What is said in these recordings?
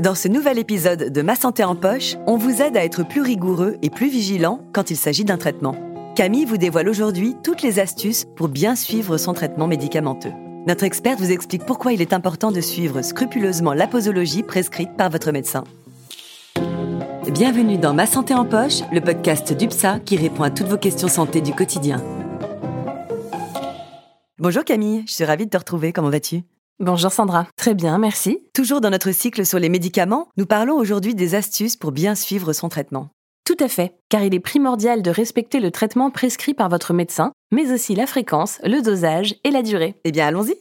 Dans ce nouvel épisode de Ma santé en poche, on vous aide à être plus rigoureux et plus vigilant quand il s'agit d'un traitement. Camille vous dévoile aujourd'hui toutes les astuces pour bien suivre son traitement médicamenteux. Notre experte vous explique pourquoi il est important de suivre scrupuleusement la posologie prescrite par votre médecin. Bienvenue dans Ma santé en poche, le podcast d'UPSA qui répond à toutes vos questions santé du quotidien. Bonjour Camille, je suis ravie de te retrouver, comment vas-tu? Bonjour Sandra, très bien, merci. Toujours dans notre cycle sur les médicaments, nous parlons aujourd'hui des astuces pour bien suivre son traitement. Tout à fait, car il est primordial de respecter le traitement prescrit par votre médecin, mais aussi la fréquence, le dosage et la durée. Eh bien, allons-y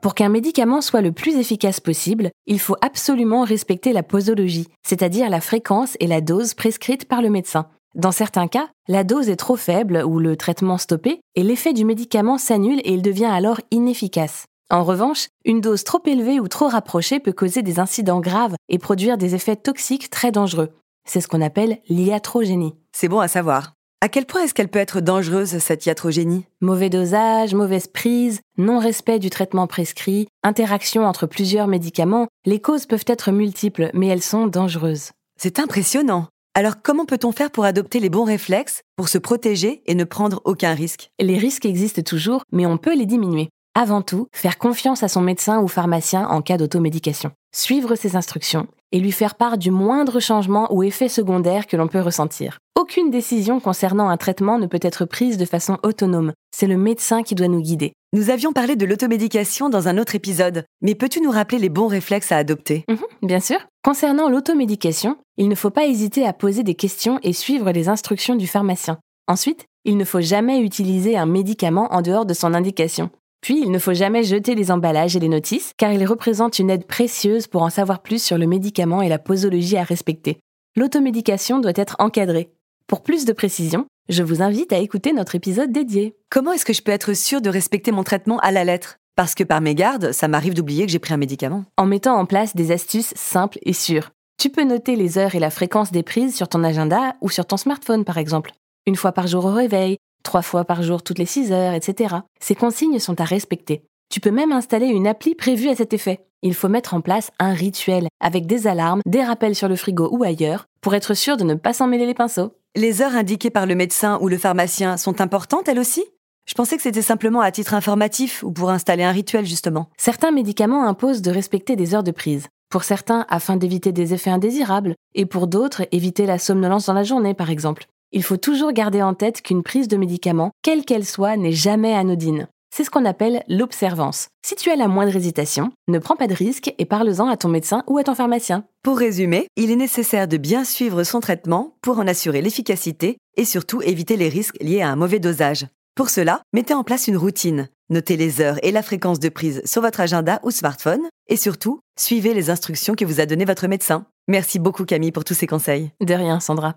Pour qu'un médicament soit le plus efficace possible, il faut absolument respecter la posologie, c'est-à-dire la fréquence et la dose prescrites par le médecin. Dans certains cas, la dose est trop faible ou le traitement stoppé et l'effet du médicament s'annule et il devient alors inefficace. En revanche, une dose trop élevée ou trop rapprochée peut causer des incidents graves et produire des effets toxiques très dangereux. C'est ce qu'on appelle l'iatrogénie. C'est bon à savoir. À quel point est-ce qu'elle peut être dangereuse, cette iatrogénie? Mauvais dosage, mauvaise prise, non-respect du traitement prescrit, interaction entre plusieurs médicaments, les causes peuvent être multiples, mais elles sont dangereuses. C'est impressionnant. Alors comment peut-on faire pour adopter les bons réflexes, pour se protéger et ne prendre aucun risque? Les risques existent toujours, mais on peut les diminuer. Avant tout, faire confiance à son médecin ou pharmacien en cas d'automédication. Suivre ses instructions et lui faire part du moindre changement ou effet secondaire que l'on peut ressentir. Aucune décision concernant un traitement ne peut être prise de façon autonome. C'est le médecin qui doit nous guider. Nous avions parlé de l'automédication dans un autre épisode, mais peux-tu nous rappeler les bons réflexes à adopter? Mhm, Bien sûr. Concernant l'automédication, il ne faut pas hésiter à poser des questions et suivre les instructions du pharmacien. Ensuite, il ne faut jamais utiliser un médicament en dehors de son indication. Puis, il ne faut jamais jeter les emballages et les notices, car ils représentent une aide précieuse pour en savoir plus sur le médicament et la posologie à respecter. L'automédication doit être encadrée. Pour plus de précision, je vous invite à écouter notre épisode dédié. Comment est-ce que je peux être sûre de respecter mon traitement à la lettre? Parce que par mégarde, ça m'arrive d'oublier que j'ai pris un médicament. En mettant en place des astuces simples et sûres. Tu peux noter les heures et la fréquence des prises sur ton agenda ou sur ton smartphone par exemple. Une fois par jour au réveil, trois fois par jour toutes les 6 heures, etc. Ces consignes sont à respecter. Tu peux même installer une appli prévue à cet effet. Il faut mettre en place un rituel avec des alarmes, des rappels sur le frigo ou ailleurs pour être sûr de ne pas s'en mêler les pinceaux. Les heures indiquées par le médecin ou le pharmacien sont importantes elles aussi? Je pensais que c'était simplement à titre informatif ou pour installer un rituel justement. Certains médicaments imposent de respecter des heures de prise. Pour certains, afin d'éviter des effets indésirables, et pour d'autres, éviter la somnolence dans la journée par exemple il faut toujours garder en tête qu'une prise de médicament, quelle qu'elle soit, n'est jamais anodine. C'est ce qu'on appelle l'observance. Si tu as la moindre hésitation, ne prends pas de risque et parle-en à ton médecin ou à ton pharmacien. Pour résumer, il est nécessaire de bien suivre son traitement pour en assurer l'efficacité et surtout éviter les risques liés à un mauvais dosage. Pour cela, mettez en place une routine. Notez les heures et la fréquence de prise sur votre agenda ou smartphone et surtout, suivez les instructions que vous a données votre médecin. Merci beaucoup Camille pour tous ces conseils. De rien Sandra.